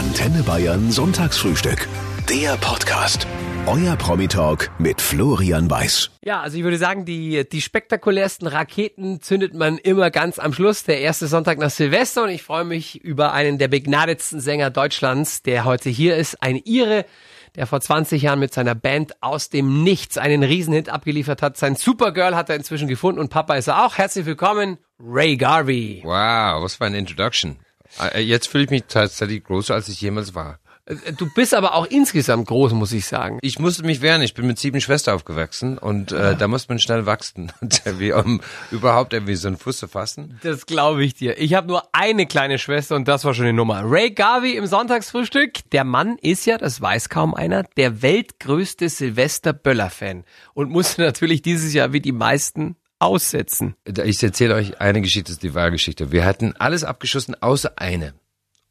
Antenne Bayern Sonntagsfrühstück. Der Podcast. Euer Promi-Talk mit Florian Weiß. Ja, also ich würde sagen, die, die spektakulärsten Raketen zündet man immer ganz am Schluss, der erste Sonntag nach Silvester. Und ich freue mich über einen der begnadetsten Sänger Deutschlands, der heute hier ist, ein Ire, der vor 20 Jahren mit seiner Band aus dem Nichts einen Riesenhit abgeliefert hat. Sein Supergirl hat er inzwischen gefunden und Papa ist er auch. Herzlich willkommen, Ray Garvey. Wow, was für eine Introduction. Äh, Jetzt fühle ich mich tatsächlich größer, als ich jemals war. Äh, Du bist aber auch insgesamt groß, muss ich sagen. Ich musste mich wehren. Ich bin mit sieben Schwestern aufgewachsen und äh, da muss man schnell wachsen, um überhaupt irgendwie so einen Fuß zu fassen. Das glaube ich dir. Ich habe nur eine kleine Schwester und das war schon die Nummer. Ray Garvey im Sonntagsfrühstück. Der Mann ist ja, das weiß kaum einer, der weltgrößte Silvester Böller-Fan und musste natürlich dieses Jahr wie die meisten aussetzen. Ich erzähle euch eine Geschichte, das ist die wahre Geschichte. Wir hatten alles abgeschossen, außer eine.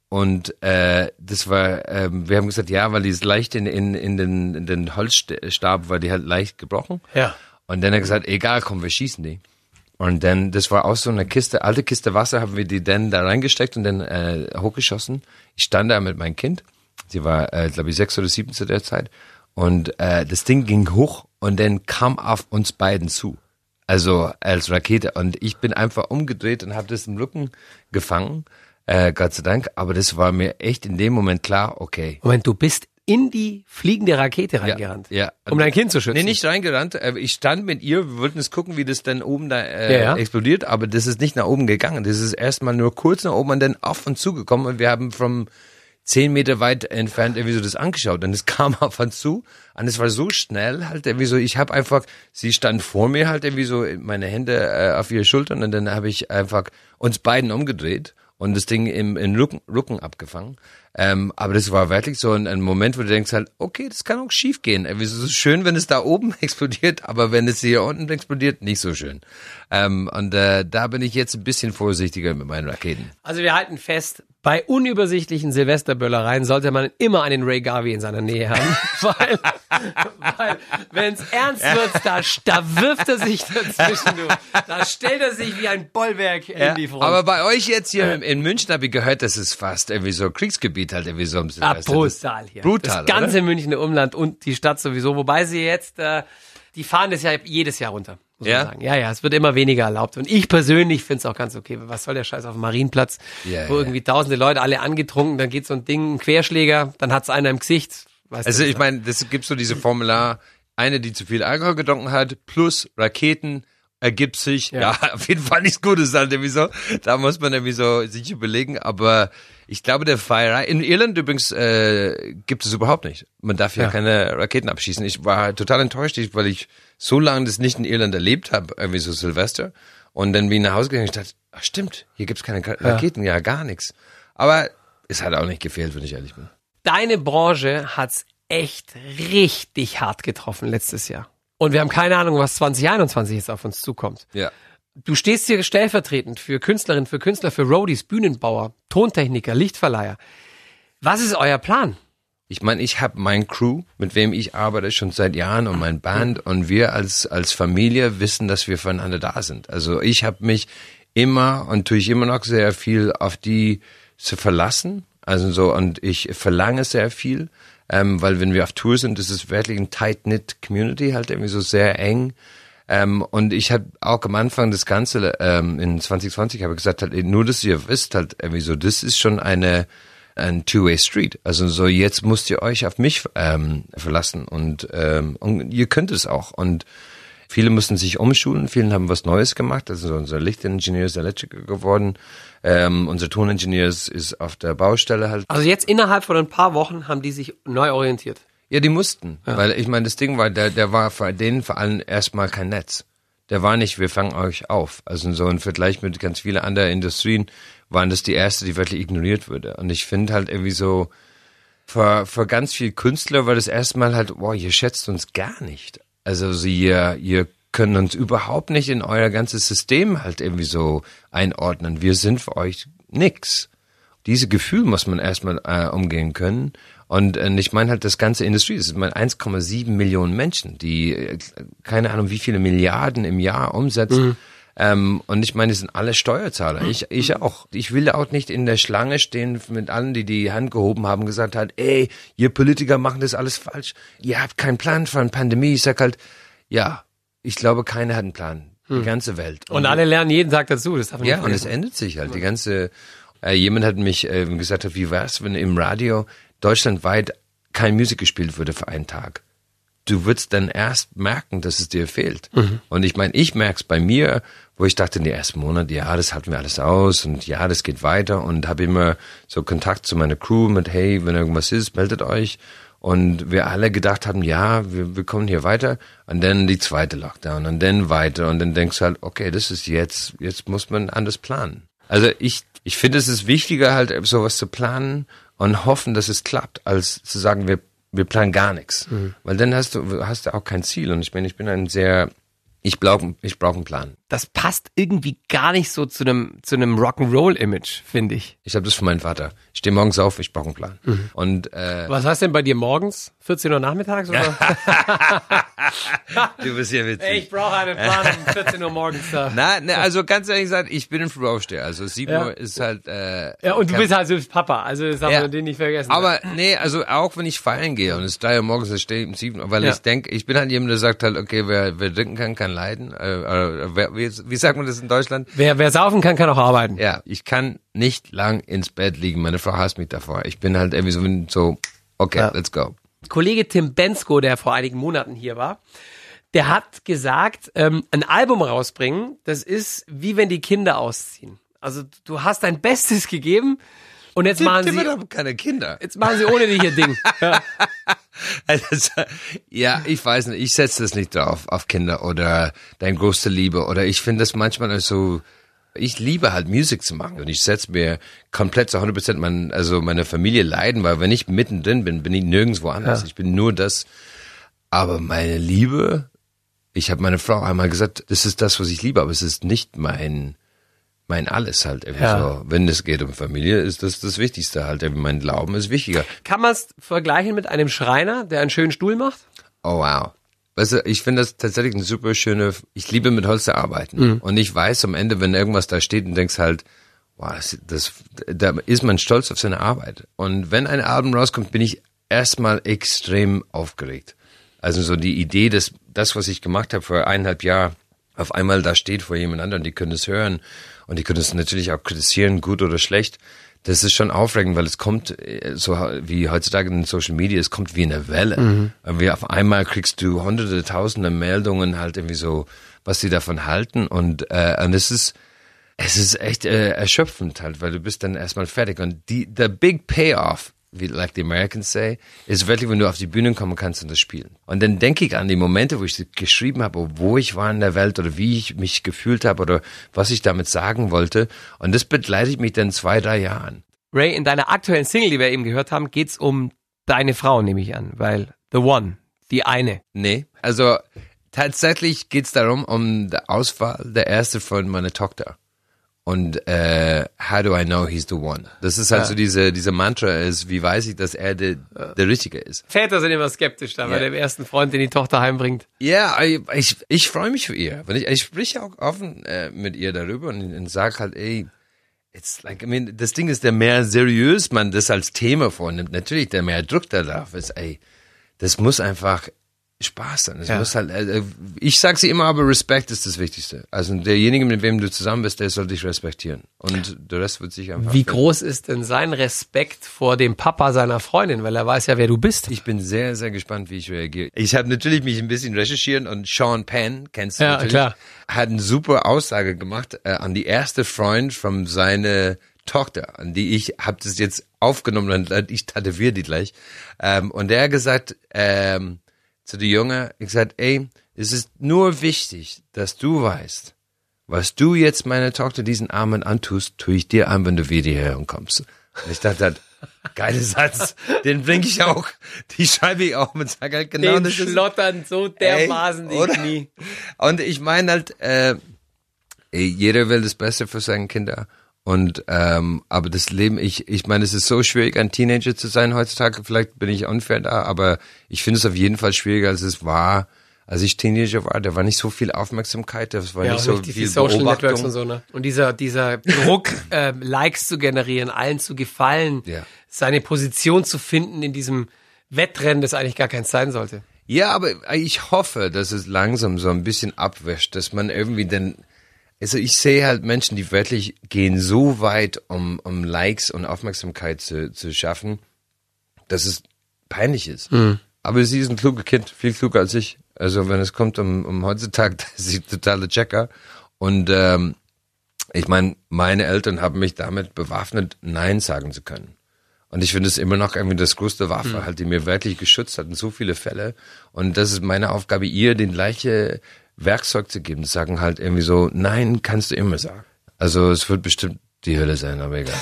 Und äh, das war, ähm, wir haben gesagt, ja, weil die ist leicht in, in, in, den, in den Holzstab, war die halt leicht gebrochen. Ja. Und dann hat er gesagt, egal, komm, wir schießen die. Und dann, das war aus so einer Kiste, alte Kiste Wasser, haben wir die dann da reingesteckt und dann äh, hochgeschossen. Ich stand da mit meinem Kind. Sie war, äh, glaube ich, sechs oder sieben zu der Zeit. Und äh, das Ding ging hoch und dann kam auf uns beiden zu. Also als Rakete. Und ich bin einfach umgedreht und habe das im Rücken gefangen. Äh, Gott sei Dank. Aber das war mir echt in dem Moment klar, okay. Moment, du bist in die fliegende Rakete reingerannt. ja. Um dein Kind zu schützen. Nee, nicht reingerannt. Äh, Ich stand mit ihr, wir wollten es gucken, wie das dann oben da äh, Ja, ja. explodiert, aber das ist nicht nach oben gegangen. Das ist erstmal nur kurz nach oben und dann auf uns zugekommen und wir haben vom zehn Meter weit entfernt irgendwie so das angeschaut und es kam auf uns zu. Und es war so schnell halt irgendwie so, ich habe einfach, sie stand vor mir halt irgendwie so, meine Hände äh, auf ihre Schultern. Und dann habe ich einfach uns beiden umgedreht und das Ding im, im Rücken, Rücken abgefangen. Ähm, aber das war wirklich so ein, ein Moment, wo du denkst halt, okay, das kann auch schief gehen. Irgendwie so schön, wenn es da oben explodiert, aber wenn es hier unten explodiert, nicht so schön. Ähm, und äh, da bin ich jetzt ein bisschen vorsichtiger mit meinen Raketen. Also wir halten fest, bei unübersichtlichen Silvesterböllereien sollte man immer einen Ray Garvey in seiner Nähe haben. weil, weil wenn es ernst wird, da, da wirft er sich dazwischen. Du. Da stellt er sich wie ein Bollwerk in die Front. Aber bei euch jetzt hier in, in München habe ich gehört, das ist fast irgendwie so Kriegsgebiet halt so im Ah, brutal hier. Brutal, Das ganze oder? Münchner Umland und die Stadt sowieso. Wobei sie jetzt, äh, die fahren das ja jedes Jahr runter. Muss Ja? man sagen. ja, ja, es wird immer weniger erlaubt. Und ich persönlich finde es auch ganz okay. Was soll der Scheiß auf dem Marienplatz, Ja, wo ja. irgendwie tausende Leute alle angetrunken, dann geht so ein Ding, ein Querschläger, dann hat's einer im Gesicht. Weißt Also ich meine, das gibt so diese Formular, eine, die zu viel Alkohol getrunken hat, plus Raketen ergibt sich, ja, auf jeden Fall nichts Gutes halt irgendwie so. Da muss man irgendwie so sich überlegen, aber ich glaube, der Feierei, in Irland übrigens äh, gibt es überhaupt nicht. Man darf ja, Ja. keine Raketen abschießen. Ich war total enttäuscht, weil ich so lange das nicht in Irland erlebt habe, irgendwie so Silvester. Und dann bin ich nach Hause gegangen und ich dachte, ach stimmt, hier gibt's keine Raketen, ja gar nichts. Aber es hat auch nicht gefehlt, wenn ich ehrlich bin. deine Branche hat's echt richtig hart getroffen letztes Jahr. Und wir haben keine Ahnung, was 2021 jetzt auf uns zukommt. Ja. Du stehst hier stellvertretend für Künstlerinnen, für Künstler, für Roadies, Bühnenbauer, Tontechniker, Lichtverleiher. Was ist euer Plan? Ich meine, ich habe mein Crew, mit wem ich arbeite schon seit Jahren und mein Band und wir als als Familie wissen, dass wir füreinander da sind. Also ich habe mich immer und tue ich immer noch sehr viel auf die zu verlassen. Also so und ich verlange sehr viel, ähm, weil wenn wir auf Tour sind, ist wirklich ein tight knit Community, halt irgendwie so sehr eng. Ähm, und ich habe auch am Anfang das Ganze ähm, in 2020 habe gesagt, halt, nur dass ihr wisst, halt irgendwie so, das ist schon eine ein Two-Way Street. Also so jetzt müsst ihr euch auf mich ähm, verlassen und, ähm, und ihr könnt es auch. Und viele müssen sich umschulen, vielen haben was Neues gemacht. Also unser Lichtingenieur ist Electrical geworden, ähm, unser Toningenieur ist auf der Baustelle halt. Also jetzt innerhalb von ein paar Wochen haben die sich neu orientiert. Ja, die mussten, weil ich meine, das Ding war, der, der war für denen vor allem erstmal kein Netz. Der war nicht, wir fangen euch auf. Also so im Vergleich mit ganz vielen anderen Industrien waren das die erste, die wirklich ignoriert wurde. Und ich finde halt irgendwie so, für, für ganz viel Künstler war das erstmal halt, boah, ihr schätzt uns gar nicht. Also so, ihr, ihr könnt uns überhaupt nicht in euer ganzes System halt irgendwie so einordnen. Wir sind für euch nix. Diese Gefühl muss man erstmal äh, umgehen können. Und äh, ich meine halt das ganze Industrie, es ist mal 1,7 Millionen Menschen, die äh, keine Ahnung wie viele Milliarden im Jahr umsetzen. Ähm, und ich meine, die sind alle Steuerzahler. Ich, ich auch. Ich will auch nicht in der Schlange stehen mit allen, die die Hand gehoben haben, gesagt hat, ey, ihr Politiker machen das alles falsch. Ihr habt keinen Plan für eine Pandemie. Ich sag halt, ja, ich glaube, keiner hat einen Plan. Die ganze Welt. Und alle lernen jeden Tag dazu. Das darf man Ja, nicht und es ändert sich halt. Die ganze, äh, jemand hat mich äh, gesagt, wie wär's, wenn im Radio deutschlandweit kein Musik gespielt würde für einen Tag? Du würdest dann erst merken, dass es dir fehlt. Und ich meine, ich merk's bei mir, wo ich dachte in den ersten Monaten, ja, das halten wir alles aus und ja, das geht weiter und habe immer so Kontakt zu meiner Crew mit, hey, wenn irgendwas ist, meldet euch. Und wir alle gedacht haben, ja, wir, wir kommen hier weiter. Und dann die zweite Lockdown und dann weiter. Und dann denkst du halt, okay, das ist jetzt, jetzt muss man anders planen. Also ich, ich finde, es ist wichtiger, halt sowas zu planen und hoffen, dass es klappt, als zu sagen, wir, wir planen gar nichts. Weil dann hast du, hast du auch kein Ziel. Und ich meine, ich bin ein sehr, ich brauche ich brauch einen Plan. Das passt irgendwie gar nicht so zu einem zu einem Rock'n'Roll-Image, finde ich. Ich habe das von meinem Vater. Ich stehe morgens auf, ich brauche einen Plan. Und äh, Was heißt denn bei dir morgens? 14 Uhr nachmittags? Oder? du bist ja witzig. ich brauche einen Plan um 14 Uhr morgens. Da. Na, ne, also ganz ehrlich gesagt, ich bin ein Frühaufsteher. Also 7 Ja. Uhr ist halt. Äh, Ja, und du bist halt selbst Papa, also das darf Ja. man den nicht vergessen. Aber nee, also auch wenn ich feiern gehe und es ist drei Uhr morgens, ich stehe um sieben, Uhr, weil Ja. ich denke, ich bin halt jemand, der sagt halt, okay, wer, wer trinken kann, kann leiden. Äh, äh, wer, wie, wie sagt man das in Deutschland? wer, wer saufen kann, kann auch arbeiten. Ja, ich kann nicht lang ins Bett liegen. Meine Frau hasst mich davor. Ich bin halt irgendwie so, so okay, Ja. let's go. Kollege Tim Bensko, der vor einigen Monaten hier war, der hat gesagt, ähm, ein Album rausbringen, das ist wie wenn die Kinder ausziehen. Also du hast dein Bestes gegeben und jetzt machen Tim sie, keine Kinder. jetzt machen sie ohne dich ihr Ding. Ja. Also, ja, ich weiß nicht, ich setze das nicht drauf, auf Kinder oder dein größte Liebe oder ich finde das manchmal so, ich liebe halt Musik zu machen und ich setze mir komplett zu 100 Prozent mein, also meine Familie leiden, weil wenn ich mittendrin bin, bin ich nirgendwo anders. Ja. Ich bin nur das. Aber meine Liebe, ich habe meine Frau einmal gesagt, das ist das, was ich liebe, aber es ist nicht mein, mein alles halt. Irgendwie Ja. so. Wenn es geht um Familie, ist das das Wichtigste halt. Mein Glauben ist wichtiger. Kann man es vergleichen mit einem Schreiner, der einen schönen Stuhl macht? Oh wow. Weißt du, ich finde das tatsächlich eine super schöne, ich liebe mit Holz zu arbeiten. Und ich weiß am Ende, wenn irgendwas da steht und denkst halt, wow, das, das, da ist man stolz auf seine Arbeit. Und wenn ein Album rauskommt, bin ich erstmal extrem aufgeregt. Also so die Idee, dass das, was ich gemacht habe vor eineinhalb Jahren, auf einmal da steht vor jemand anderem, die können es hören und die können es natürlich auch kritisieren, gut oder schlecht. Das ist schon aufregend, weil es kommt äh, so wie heutzutage in Social Media, es kommt wie eine Welle. Wie auf einmal kriegst du hunderte, tausende Meldungen halt irgendwie so, was die davon halten und äh, und es ist es ist echt äh, erschöpfend halt, weil du bist dann erstmal fertig und die the big payoff wie like the Americans say, ist wirklich, wenn du auf die Bühne kommen kannst und das spielen. Und dann denke ich an die Momente, wo ich geschrieben habe, wo ich war in der Welt oder wie ich mich gefühlt habe oder was ich damit sagen wollte. Und das begleitet mich dann zwei, drei Jahren. Ray, in deiner aktuellen Single, die wir eben gehört haben, geht's um deine Frau, nehme ich an, weil The One, die eine. Nee, also tatsächlich geht's darum, um die Auswahl der erste von meiner Tochter. Und äh, how do I know he's the one? Das ist halt so diese, diese Mantra ist, wie weiß ich, dass er der, der Richtige ist. Väter sind immer skeptisch da bei Ja. dem ersten Freund, den die Tochter heimbringt. Ja, ich, ich, ich freue mich für ihr. Weil ich, ich spreche auch offen äh, mit ihr darüber und, und sag halt, ey, it's like, I mean, das Ding ist, der mehr seriös man das als Thema vornimmt, natürlich, der mehr Druck da drauf ist, ey, das muss einfach Spaß. Das Ja. halt, äh, ich sag sie immer, aber Respekt ist das Wichtigste. Also derjenige, mit wem du zusammen bist, der soll dich respektieren. Und der Rest wird sich einfach. Wie groß ist denn sein Respekt vor dem Papa seiner Freundin, weil er weiß ja, wer du bist? Ich bin sehr, sehr gespannt, wie ich reagiere. Ich habe natürlich mich ein bisschen recherchiert und Sean Penn, kennst du Ja, natürlich, klar. hat eine super Aussage gemacht äh, an die erste Freund von seiner Tochter, an die ich habe das jetzt aufgenommen und ich tätowiere die gleich. Ähm, und der hat gesagt ähm, zu der Junge, ich gesagt, ey, es ist nur wichtig, dass du weißt, was du jetzt meiner Tochter diesen Armen antust, tue ich dir an, wenn du wieder hierher kommst. Und ich dachte geiler Satz, den bringe ich auch, die schreibe ich auch und sage halt genau Den das ist, schlottern so dermaßen Ey, die oder? Knie. Und ich meine halt, äh, ey, jeder will das Beste für seine Kinder. Und ähm, aber das Leben, ich, ich meine, es ist so schwierig, ein Teenager zu sein heutzutage. Vielleicht bin ich unfair da, aber ich finde es auf jeden Fall schwieriger, als es war, als ich Teenager war, da war nicht so viel Aufmerksamkeit, das war Ja, nicht so nicht die viel Social Networks und so, ne? Und dieser, dieser Druck, äh, Likes zu generieren, allen zu gefallen, Ja. seine Position zu finden in diesem Wettrennen, das eigentlich gar keins sein sollte. Ja, aber ich hoffe, dass es langsam so ein bisschen abwäscht, dass man irgendwie dann, also ich sehe halt Menschen, die wirklich gehen so weit, um, um Likes und Aufmerksamkeit zu, zu schaffen, dass es peinlich ist. Aber sie ist ein kluger Kind, viel kluger als ich. Also wenn es kommt um, um heutzutage, ist sie totale Checker. Und ähm, ich meine, meine Eltern haben mich damit bewaffnet, Nein sagen zu können. Und ich finde es immer noch irgendwie das größte Waffe, halt, die mir wirklich geschützt hat in so viele Fälle. Und das ist meine Aufgabe, ihr den gleiche Werkzeug zu geben, zu sagen halt irgendwie so, nein, kannst du immer sagen. Also es wird bestimmt die Hölle sein, aber egal.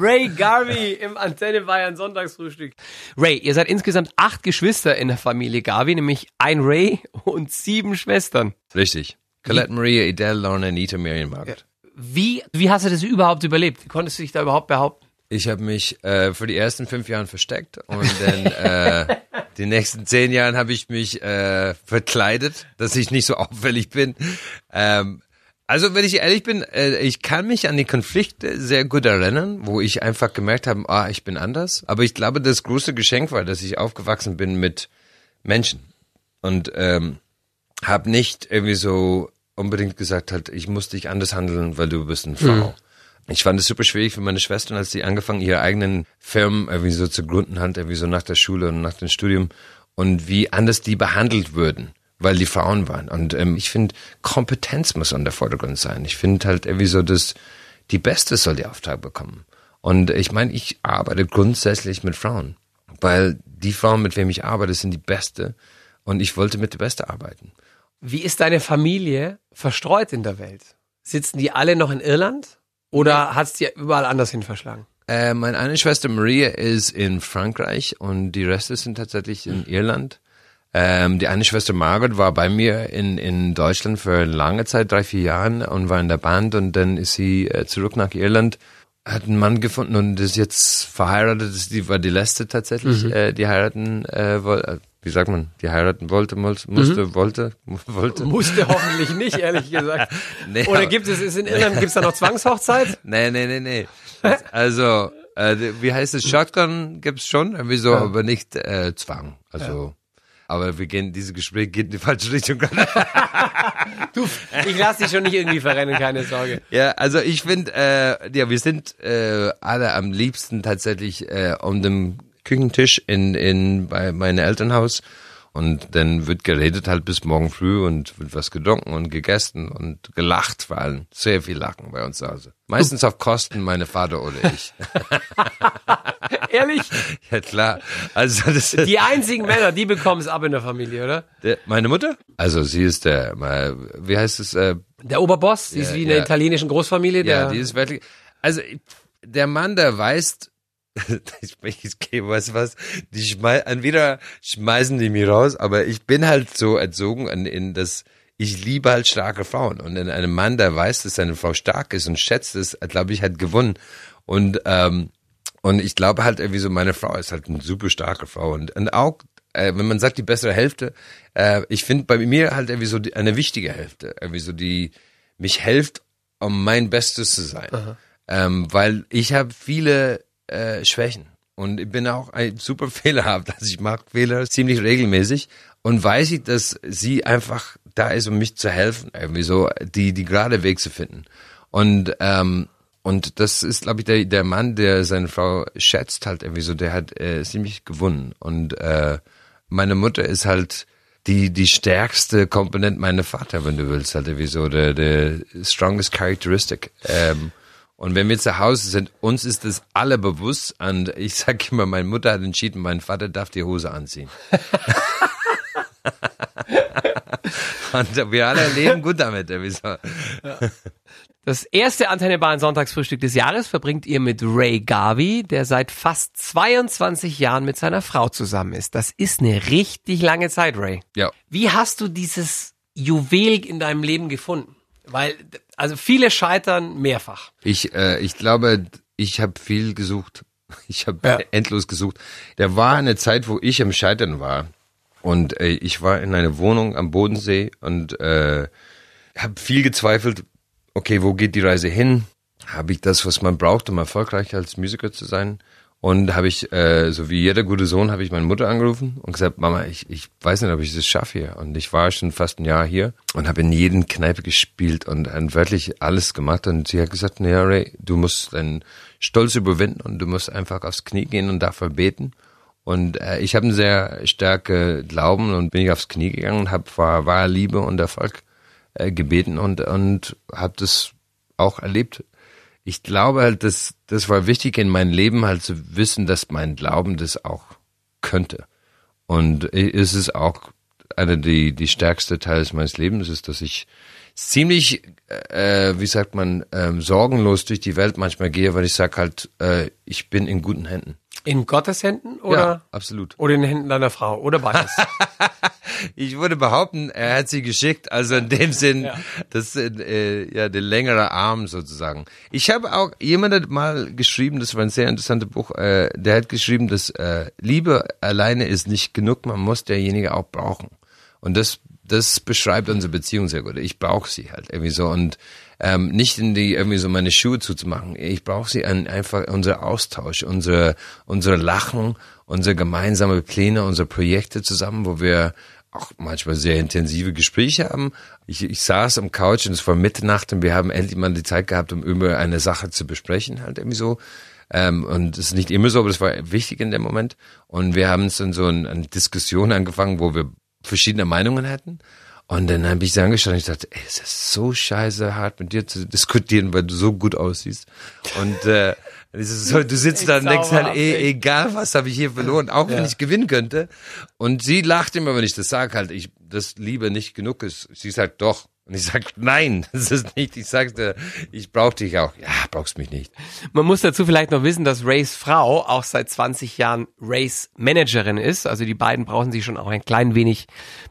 Ray Garvey im Antenne Bayern Sonntagsfrühstück. Ray, ihr seid insgesamt acht Geschwister in der Familie Garvey, nämlich ein Ray und sieben Schwestern. Richtig. Colette Maria, Adele, Lorna, Anita, Marion, Margaret. Wie, wie hast du das überhaupt überlebt? Wie konntest du dich da überhaupt behaupten? Ich habe mich äh, für die ersten fünf Jahre versteckt und dann äh, die nächsten zehn Jahren habe ich mich äh, verkleidet, dass ich nicht so auffällig bin. Ähm, also wenn ich ehrlich bin, äh, ich kann mich an die Konflikte sehr gut erinnern, wo ich einfach gemerkt habe, ah, ich bin anders. Aber ich glaube, das große Geschenk war, dass ich aufgewachsen bin mit Menschen und ähm, habe nicht irgendwie so unbedingt gesagt halt, ich muss dich anders handeln, weil du bist eine Frau. Ich fand es super schwierig für meine Schwestern, als sie angefangen, ihre eigenen Firmen irgendwie so zu gründen haben, irgendwie so nach der Schule und nach dem Studium und wie anders die behandelt würden, weil die Frauen waren. Und ähm, ich finde, Kompetenz muss an der Vordergrund sein. Ich finde halt irgendwie so, dass die Beste soll die Auftrag bekommen. Und ich meine, ich arbeite grundsätzlich mit Frauen, weil die Frauen, mit wem ich arbeite, sind die Beste und ich wollte mit der Beste arbeiten. Wie ist deine Familie verstreut in der Welt? Sitzen die alle noch in Irland? Oder hat's dir überall anders hin verschlagen? Äh, meine eine Schwester Maria ist in Frankreich und die Reste sind tatsächlich in Irland. Ähm, die eine Schwester Margaret war bei mir in, in Deutschland für lange Zeit, drei, vier Jahren und war in der Band und dann ist sie äh, zurück nach Irland, hat einen Mann gefunden und ist jetzt verheiratet. Das- Die war die letzte tatsächlich, äh, die heiraten äh, wollte. Wie sagt man? Die heiraten wollte, mus- musste, wollte, mu- wollte. Musste hoffentlich nicht, ehrlich gesagt. Nee, Oder gibt es, ist in Irland, gibt's da noch Zwangshochzeit? Nee, nee, nee, nee. Also, äh, wie heißt es? Shotgun gibt's schon, irgendwie so, aber nicht äh, Zwang. Also, aber wir gehen, dieses Gespräch geht in die falsche Richtung. Du, ich lass dich schon nicht irgendwie verrennen, keine Sorge. ja, also ich finde, äh, ja, wir sind äh, alle am liebsten tatsächlich äh, um dem Küchentisch in, in bei meinem Elternhaus. Und dann wird geredet halt bis morgen früh und wird was getrunken und gegessen und gelacht, vor allem. Sehr viel Lachen bei uns zu Hause. Meistens auf Kosten meine Vater oder ich. Ehrlich? Ja klar. Also das ist Die einzigen Männer, die bekommen es ab in der Familie, oder? der, meine Mutter. Also sie ist der, mal, wie heißt es? Äh, Der Oberboss, die ist Ja, wie in der ja. italienischen Großfamilie. Der, ja, die ist wirklich. Also der Mann, der weiß, ich, ich gebe was was. Die schmei entweder schmeißen die mich raus, aber ich bin halt so erzogen in, in das. Ich liebe halt starke Frauen und in einem Mann, der weiß, dass seine Frau stark ist und schätzt es, glaube ich, hat gewonnen. Und ähm, und ich glaube halt irgendwie so, meine Frau ist halt eine super starke Frau und, und auch, äh, wenn man sagt die bessere Hälfte, äh, ich finde bei mir halt irgendwie so die, eine wichtige Hälfte, irgendwie so die mich hilft, um mein Bestes zu sein, ähm, weil ich habe viele äh, Schwächen und ich bin auch ein super fehlerhaft, also ich mache Fehler ziemlich regelmäßig und weiß ich, dass sie einfach da ist, um mich zu helfen, irgendwie so die die gerade Weg zu finden und ähm, und das ist, glaube ich, der, der Mann, der seine Frau schätzt, halt irgendwie so, der hat äh, ziemlich gewonnen. Und äh, meine Mutter ist halt die die stärkste Komponente meiner Vater, wenn du willst, halt irgendwie so der der strongest characteristic. Ähm, und wenn wir zu Hause sind, uns ist das alle bewusst. Und ich sag immer, meine Mutter hat entschieden, mein Vater darf die Hose anziehen. und wir alle leben gut damit. irgendwie so. Das erste Antenne Bayern Sonntagsfrühstück des Jahres verbringt ihr mit Ray Garvey, der seit fast 22 Jahren mit seiner Frau zusammen ist. Das ist eine richtig lange Zeit, Ray. Ja. Wie hast du dieses Juwel in deinem Leben gefunden? Weil, also viele scheitern mehrfach. Ich, äh, ich glaube, ich habe viel gesucht. Ich habe Ja. endlos gesucht. Der war eine Zeit, wo ich am Scheitern war. Und äh, ich war in einer Wohnung am Bodensee und äh, habe viel gezweifelt, okay, wo geht die Reise hin? Habe ich das, was man braucht, um erfolgreich als Musiker zu sein? Und habe ich, äh, so wie jeder gute Sohn, habe ich meine Mutter angerufen und gesagt, Mama, ich, ich weiß nicht, ob ich das schaffe hier. Und ich war schon fast ein Jahr hier und habe in jeden Kneipe gespielt und, und wirklich alles gemacht. Und sie hat gesagt, naja, Ray, du musst deinen Stolz überwinden und du musst einfach aufs Knie gehen und dafür beten. Und äh, ich habe einen sehr starke Glauben und bin ich aufs Knie gegangen und habe vor wahrer Liebe und Erfolg äh, gebeten und und habe das auch erlebt. Ich glaube halt, dass das war wichtig in meinem Leben halt zu wissen, dass mein Glauben das auch könnte. Und es ist auch einer die die stärkste Teils meines Lebens ist, dass ich ziemlich, äh, wie sagt man, ähm, sorgenlos durch die Welt manchmal gehe, weil ich sag halt, äh, ich bin in guten Händen. In Gottes Händen oder, Ja, absolut. oder in den Händen deiner Frau oder beides? Ich würde behaupten, er hat sie geschickt, also in dem Sinn, Ja. das äh, ja der längere Arm sozusagen. Ich habe auch jemand hat mal geschrieben, das war ein sehr interessantes Buch, äh, der hat geschrieben, dass äh, Liebe alleine ist nicht genug, man muss derjenige auch brauchen. Und das das beschreibt unsere Beziehung sehr gut. Ich brauche sie halt irgendwie so und ähm, nicht in die irgendwie so meine Schuhe zuzumachen. Ich brauche sie an einfach unser Austausch, unsere unsere Lachen, unsere gemeinsame Pläne, unsere Projekte zusammen, wo wir auch manchmal sehr intensive Gespräche haben. Ich, ich saß am Couch und es war Mitternacht und wir haben endlich mal die Zeit gehabt, um über eine Sache zu besprechen, halt irgendwie so. Ähm, und es ist nicht immer so, aber das war wichtig in dem Moment. Und wir haben es dann so eine Diskussion angefangen, wo wir verschiedene Meinungen hatten. Und dann habe ich sie angeschaut und ich dachte, ey, es ist so scheiße hart mit dir zu diskutieren, weil du so gut aussiehst. Und äh, so, du sitzt da und denkst halt, ey, egal was habe ich hier verloren, auch wenn Ja. ich gewinnen könnte. Und sie lacht immer, wenn ich das sage, halt, ich, das Liebe nicht genug ist. Sie sagt doch. Und ich sag, nein, das ist nicht. Ich sagte, ich brauch dich auch. Ja, brauchst mich nicht. Man muss dazu vielleicht noch wissen, dass Rays Frau auch seit 20 Jahren Rays Managerin ist. Also die beiden brauchen sich schon auch ein klein wenig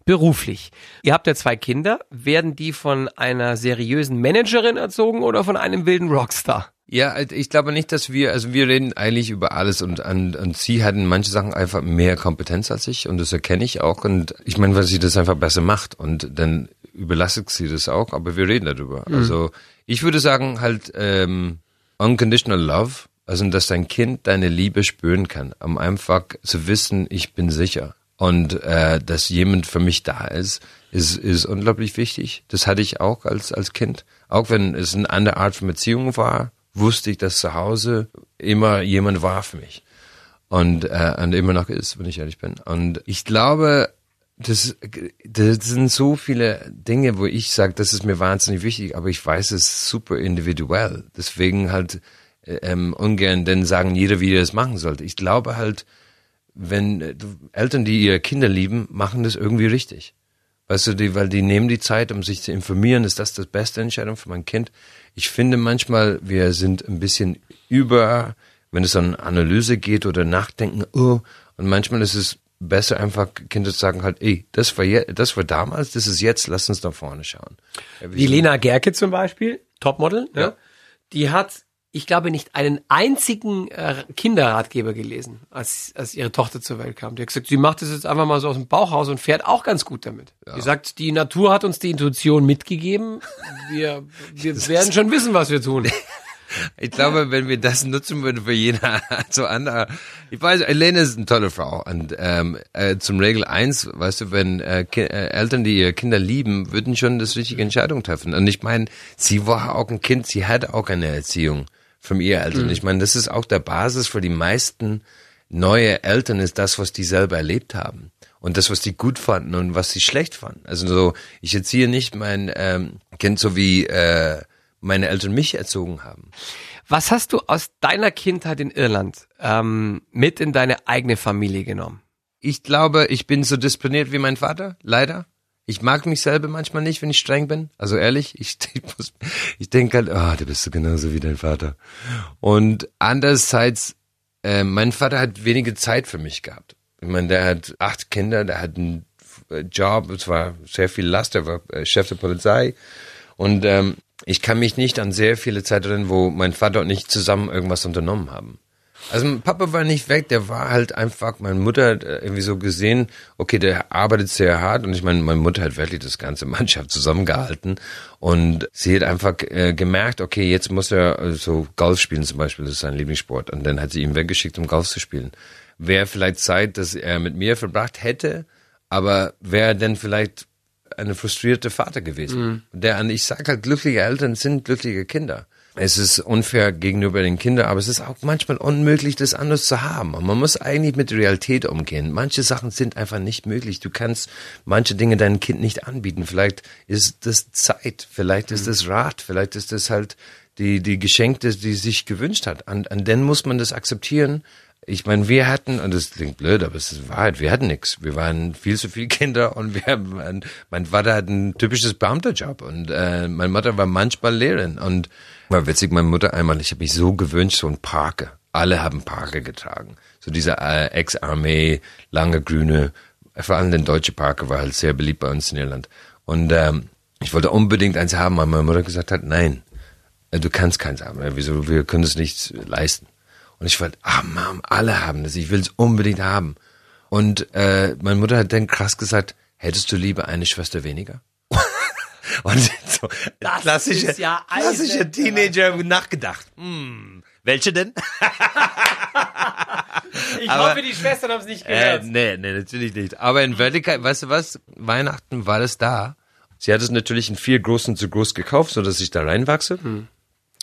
beruflich. Ihr habt ja zwei Kinder. Werden die von einer seriösen Managerin erzogen oder von einem wilden Rockstar? Ja, ich glaube nicht, dass wir, also wir reden eigentlich über alles und, und, und sie hatten manche Sachen einfach mehr Kompetenz als ich und das erkenne ich auch und ich meine, weil sie das einfach besser macht und dann überlastet sie das auch, aber wir reden darüber. Also ich würde sagen halt ähm, unconditional love, also dass dein Kind deine Liebe spüren kann, um einfach zu wissen, ich bin sicher und äh, dass jemand für mich da ist, ist, ist unglaublich wichtig. Das hatte ich auch als, als Kind. Auch wenn es eine andere Art von Beziehung war, wusste ich, dass zu Hause immer jemand war für mich. Und, äh, und immer noch ist, wenn ich ehrlich bin. Und ich glaube, das, das sind so viele Dinge, wo ich sage, das ist mir wahnsinnig wichtig, aber ich weiß, es super individuell. Deswegen halt äh, ähm, ungern denn sagen, jeder, wie er es machen sollte. Ich glaube halt, wenn äh, Eltern, die ihre Kinder lieben, machen das irgendwie richtig. Weißt du, die, weil die nehmen die Zeit, um sich zu informieren, ist das das beste Entscheidung für mein Kind? Ich finde manchmal, wir sind ein bisschen über, wenn es an Analyse geht oder Nachdenken, oh, und manchmal ist es besser einfach Kinder zu sagen halt, ey, das war je, das war damals, das ist jetzt, lass uns nach vorne schauen. Wie so- Lena Gerke zum Beispiel, Topmodel, ne? Ja. die hat, ich glaube, nicht einen einzigen äh, Kinderratgeber gelesen, als, als ihre Tochter zur Welt kam. Die hat gesagt, sie macht das jetzt einfach mal so aus dem Bauch raus und fährt auch ganz gut damit. Die sagt, die Natur hat uns die Intuition mitgegeben. Wir, wir werden schon wissen, was wir tun. Ich glaube, wenn wir das nutzen würden für jeder so andere, ich weiß, Elena ist eine tolle Frau und ähm, äh, zum Regel eins, weißt du, wenn äh, äh, Eltern, die ihre Kinder lieben, würden schon das richtige Entscheidung treffen. Und ich meine, sie war auch ein Kind, sie hatte auch eine Erziehung von ihr Eltern. Ich meine, das ist auch der Basis für die meisten neue Eltern, ist das, was die selber erlebt haben. Und das, was die gut fanden und was sie schlecht fanden. Also so, ich erziehe nicht mein ähm, Kind so wie äh, meine Eltern mich erzogen haben. Was hast du aus deiner Kindheit in Irland ähm, mit in deine eigene Familie genommen? Ich glaube, ich bin so diszipliniert wie mein Vater, leider. Ich mag mich selber manchmal nicht, wenn ich streng bin. Also ehrlich, ich, ich, ich denke halt, ah, du bist so genauso wie dein Vater. Und andererseits, äh, mein Vater hat wenige Zeit für mich gehabt. Ich meine, der hat acht Kinder, der hat einen äh, Job, es war sehr viel Last, er war äh, Chef der Polizei. Und ähm, ich kann mich nicht an sehr viele Zeit erinnern, wo mein Vater und ich zusammen irgendwas unternommen haben. Also mein Papa war nicht weg, der war halt einfach, meine Mutter hat äh, irgendwie so gesehen, okay, der arbeitet sehr hart und ich meine, meine Mutter hat wirklich das ganze Mannschaft zusammengehalten und sie hat einfach äh, gemerkt, okay, jetzt muss er äh, so Golf spielen zum Beispiel, das ist sein Lieblingssport und dann hat sie ihn weggeschickt, um Golf zu spielen. Wäre vielleicht Zeit, dass er mit mir verbracht hätte, aber wäre denn vielleicht eine frustrierte Vater gewesen. Mhm. Der, ich sage halt, glückliche Eltern sind glückliche Kinder. Es ist unfair gegenüber den Kindern, aber es ist auch manchmal unmöglich, das anders zu haben. Und man muss eigentlich mit Realität umgehen. Manche Sachen sind einfach nicht möglich. Du kannst manche Dinge deinem Kind nicht anbieten. Vielleicht ist das Zeit, vielleicht ist das Rat, vielleicht ist das halt die, die Geschenke, die sich gewünscht hat. An, an den muss man das akzeptieren. Ich meine, wir hatten, und das klingt blöd, aber es ist Wahrheit, wir hatten nichts. Wir waren viel zu viele Kinder und wir haben, mein Vater hat ein typisches Beamterjob und äh, meine Mutter war manchmal Lehrerin und war witzig, meine Mutter einmal, ich habe mich so gewünscht, so ein Parker. Alle haben Parker getragen. So dieser äh, Ex-Armee, lange grüne, vor allem der deutsche Parker war halt sehr beliebt bei uns in Irland. Und ähm, ich wollte unbedingt eins haben, aber meine Mutter gesagt hat, nein, äh, du kannst keins haben. Wieso, wir können es nicht leisten. Und ich wollte, ah Mom, alle haben das, ich will es unbedingt haben. Und äh, meine Mutter hat dann krass gesagt, hättest du lieber eine Schwester weniger? Und so das klassische, ist ja klassische Teenager nachgedacht. Hm, welche denn? ich Aber, hoffe, die Schwestern haben es nicht gehört. Äh, nee, nee, natürlich nicht. Aber in Wirklichkeit, weißt du was? Weihnachten war das da. Sie hat es natürlich in vier großen zu groß gekauft, so dass ich da reinwachse. Hm.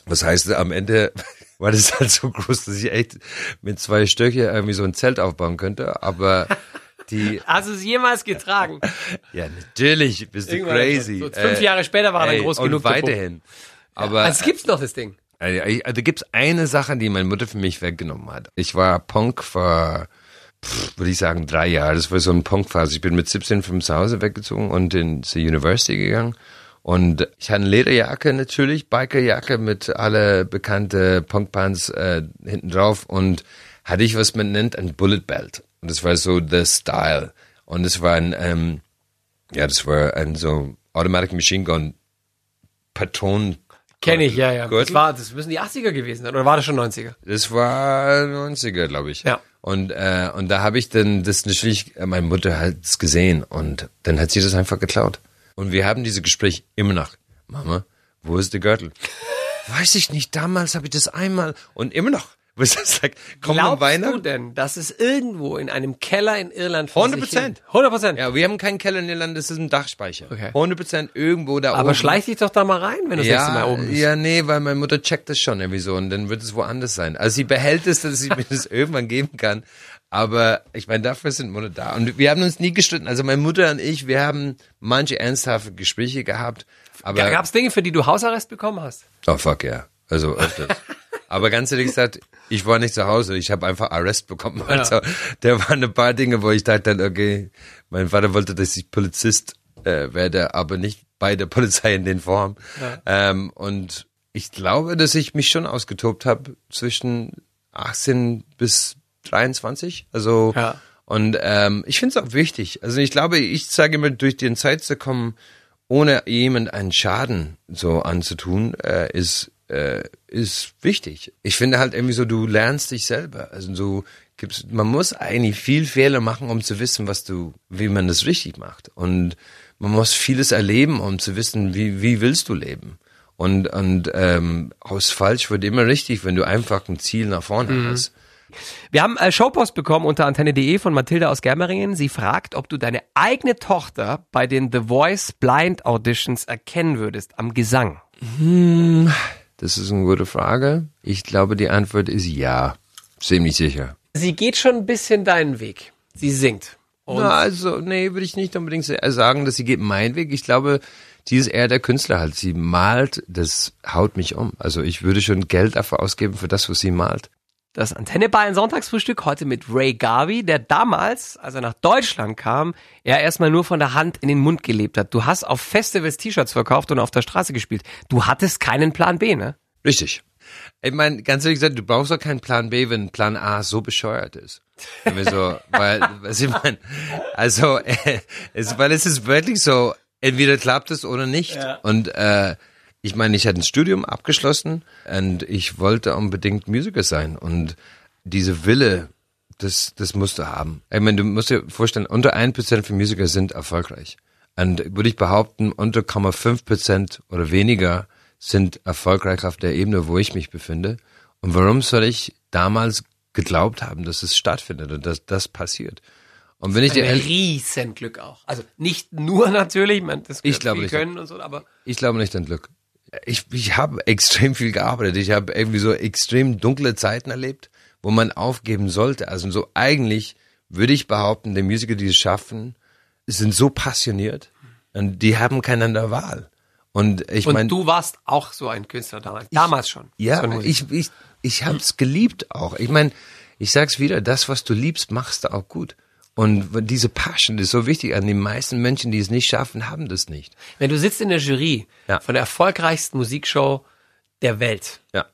Was heißt, am Ende war das halt so groß, dass ich echt mit zwei Stöcke irgendwie so ein Zelt aufbauen könnte. Aber die. Hast du es jemals getragen? ja, natürlich. Bist du Irgendwann crazy. So, fünf Jahre äh, später war er dann groß und genug. weiterhin. Aber. Ja, also gibt's noch das Ding. Also, also gibt's eine Sache, die meine Mutter für mich weggenommen hat. Ich war Punk vor, würde ich sagen, drei Jahre. Das war so ein Punkphase. Ich bin mit 17 von zu Hause weggezogen und in die University gegangen. Und ich hatte eine Lederjacke natürlich, Bikerjacke mit alle bekannte Punkpants äh, hinten drauf und hatte ich, was man nennt, ein Bullet Belt. Und das war so the Style. Und es war ein, ähm, ja, das war ein so Automatic Machine Gun Patron. Kenne ich, ja, ja. Das war, das müssen die 80er gewesen sein, oder war das schon 90er? Das war 90er, glaube ich. Ja. Und, äh, und da habe ich dann das natürlich, äh, meine Mutter hat es gesehen und dann hat sie das einfach geklaut. Und wir haben diese Gespräche immer noch. Mama, wo ist der Gürtel? Weiß ich nicht, damals habe ich das einmal und immer noch. Was ist das? Komm Glaubst Weihnachten? du denn, dass es irgendwo in einem Keller in Irland 100 Prozent. 100 Prozent. Ja, wir haben keinen Keller in Irland, das ist ein Dachspeicher. Okay. 100 Prozent irgendwo da Aber oben. Aber schleich dich doch da mal rein, wenn du ja, das nächste Mal oben bist. Ja, nee, weil meine Mutter checkt das schon irgendwie so und dann wird es woanders sein. Also sie behält es, dass sie mir das irgendwann geben kann. Aber ich meine, dafür sind Mutter da. Und wir haben uns nie gestritten. Also meine Mutter und ich, wir haben manche ernsthafte Gespräche gehabt. Aber Gab es Dinge, für die du Hausarrest bekommen hast? Oh fuck, ja. Yeah. Also öfters. Aber ganz ehrlich gesagt, ich war nicht zu Hause, ich habe einfach Arrest bekommen. Also ja. da waren ein paar Dinge, wo ich dachte, okay, mein Vater wollte, dass ich Polizist äh, werde, aber nicht bei der Polizei in den Form. Ja. Ähm, und ich glaube, dass ich mich schon ausgetobt habe zwischen 18 bis 23. Also ja. und ähm, ich finde es auch wichtig. Also ich glaube, ich sage immer, durch die Zeit zu kommen, ohne jemand einen Schaden so anzutun, äh, ist äh, ist wichtig. Ich finde halt irgendwie so, du lernst dich selber. Also so gibt's, man muss eigentlich viel Fehler machen, um zu wissen, was du, wie man das richtig macht. Und man muss vieles erleben, um zu wissen, wie, wie willst du leben. Und, und ähm, aus falsch wird immer richtig, wenn du einfach ein Ziel nach vorne mhm. hast. Wir haben äh, Showpost bekommen unter antenne.de von Mathilda aus Germeringen. Sie fragt, ob du deine eigene Tochter bei den The Voice Blind Auditions erkennen würdest am Gesang. Hm, das ist eine gute Frage. Ich glaube, die Antwort ist ja. Ziemlich sicher. Sie geht schon ein bisschen deinen Weg. Sie singt. Na, also, nee, würde ich nicht unbedingt sagen, dass sie geht meinen Weg. Ich glaube, die ist eher der Künstler halt. Sie malt, das haut mich um. Also ich würde schon Geld dafür ausgeben für das, was sie malt. Das Antenne Bayern Sonntagsfrühstück heute mit Ray Garvey, der damals, als er nach Deutschland kam, er erstmal nur von der Hand in den Mund gelebt hat. Du hast auf Festivals T-Shirts verkauft und auf der Straße gespielt. Du hattest keinen Plan B, ne? Richtig. Ich meine, ganz ehrlich gesagt, du brauchst doch keinen Plan B, wenn Plan A so bescheuert ist. so, weil, was ich meine, also, äh, es, weil es ist wirklich so, entweder klappt es oder nicht. Ja. Und äh, ich meine, ich hatte ein Studium abgeschlossen und ich wollte unbedingt Musiker sein. Und diese Wille, das, das musst du haben. Ich meine, du musst dir vorstellen, unter 1% von Musiker sind erfolgreich. Und würde ich behaupten, unter 0,5% oder weniger sind erfolgreich auf der Ebene, wo ich mich befinde. Und warum soll ich damals geglaubt haben, dass es stattfindet und dass das passiert? Und wenn ich dir Ein Riesenglück auch. Also nicht nur natürlich, man, das Ich glaube nicht. können und so, aber Ich glaube nicht an Glück. Ich, ich habe extrem viel gearbeitet. Ich habe irgendwie so extrem dunkle Zeiten erlebt, wo man aufgeben sollte. Also so eigentlich würde ich behaupten, die Musiker, die es schaffen, sind so passioniert und die haben keine andere Wahl. Und ich meine, du warst auch so ein Künstler damals. Damals schon. ja, So ich, ich, ich habe es geliebt auch. Ich meine, ich sag's wieder, das, was du liebst, machst du auch gut. Und diese Passion ist so wichtig. An die meisten Menschen, die es nicht schaffen, haben das nicht. Wenn du sitzt in der Jury Ja. von der erfolgreichsten Musikshow der Welt Ja,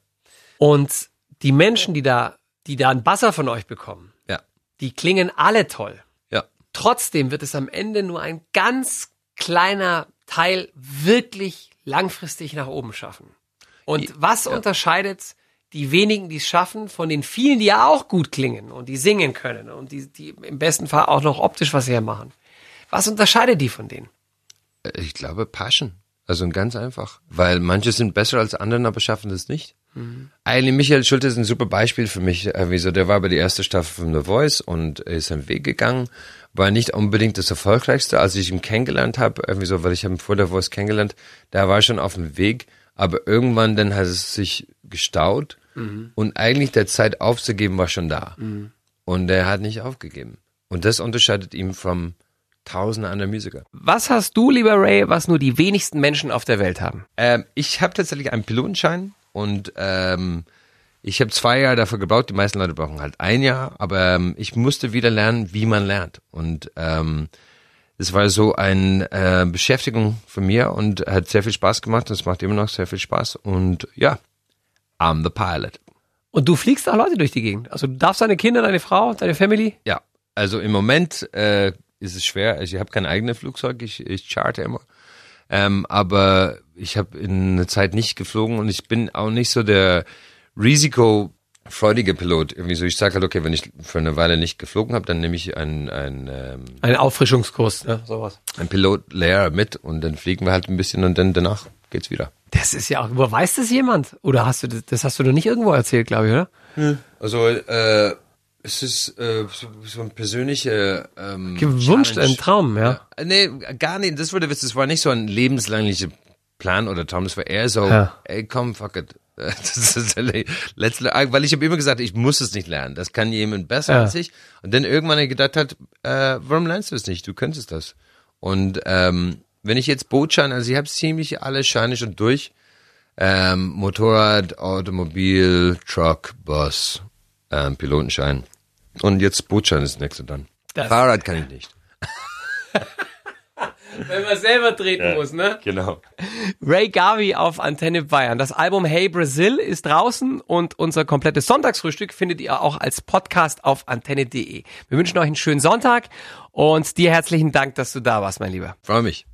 und die Menschen, die da, die da einen Buzzer von euch bekommen, ja, die klingen alle toll. ja. Trotzdem wird es am Ende nur ein ganz kleiner Teil wirklich langfristig nach oben schaffen. Und was unterscheidet die wenigen, die es schaffen, von den vielen, die ja auch gut klingen und die singen können und die, die im besten Fall auch noch optisch was hermachen? Was unterscheidet die von denen? Ich glaube Passion. Also ganz einfach. Weil manche sind besser als anderen, aber schaffen das nicht. Eigentlich Michael Schulte ist ein super Beispiel für mich. Äh, Wieso? Der war bei der ersten Staffel von The Voice und ist seinen Weg gegangen. War nicht unbedingt das Erfolgreichste, als ich ihn kennengelernt habe. Irgendwie so, weil ich habe ihn vor der Voice kennengelernt. Da war er schon auf dem Weg. Aber irgendwann dann hat es sich gestaut. Und eigentlich der Zeit aufzugeben war schon da. Und er hat nicht aufgegeben. Und das unterscheidet ihn von tausenden anderen Musiker. Was hast du, lieber Ray, was nur die wenigsten Menschen auf der Welt haben? Ähm, ich habe tatsächlich einen Pilotenschein und ähm, ich habe zwei Jahre dafür gebraucht. Die meisten Leute brauchen halt ein Jahr, aber ähm, ich musste wieder lernen, wie man lernt. Und ähm, es war so eine äh, Beschäftigung von mir und hat sehr viel Spaß gemacht. und Es macht immer noch sehr viel Spaß. Und ja, I'm the pilot. Und du fliegst auch Leute durch die Gegend. Also du darfst deine Kinder, deine Frau, deine Family. Ja, also im Moment äh, ist es schwer. Also ich habe kein eigenes Flugzeug, ich, ich charte immer. Ähm, aber ich habe in einer Zeit nicht geflogen und ich bin auch nicht so der risikofreudige Pilot. Irgendwie so, ich sage halt, okay, wenn ich für eine Weile nicht geflogen habe, dann nehme ich einen, einen, ähm, Ein Auffrischungskurs, ne? sowas. einen Pilotlehrer mit und dann fliegen wir halt ein bisschen und dann danach geht's wieder. Das ist ja auch, aber weiß das jemand? Oder hast du das, das hast du noch nicht irgendwo erzählt, glaube ich, oder? Also äh, es ist äh, so, ein persönlicher ähm, Gewünscht, Challenge. ein Traum, ja. Äh, Nee, gar nicht. Das wurde das war nicht so ein lebenslänglicher Plan oder Traum. Das war eher so, Ja. ey, komm, fuck it. Das ist der letzte, weil ich habe immer gesagt, ich muss es nicht lernen. Das kann jemand besser Ja. als ich. Und dann irgendwann gedacht hat, äh, warum lernst du es nicht? Du könntest das. Und ähm, wenn ich jetzt Bootschein, also ich habe ziemlich alle Scheine schon durch. Ähm, Motorrad, Automobil, Truck, Bus, ähm, Pilotenschein. Und jetzt Bootschein ist das nächste dann. Das- Fahrrad kann ich nicht. Wenn man selber treten muss, ne? Genau. Ray Garvey auf Antenne Bayern. Das Album Hey Brazil ist draußen und unser komplettes Sonntagsfrühstück findet ihr auch als Podcast auf antenne.de. Wir wünschen euch einen schönen Sonntag und dir herzlichen Dank, dass du da warst, mein Lieber. Freue mich.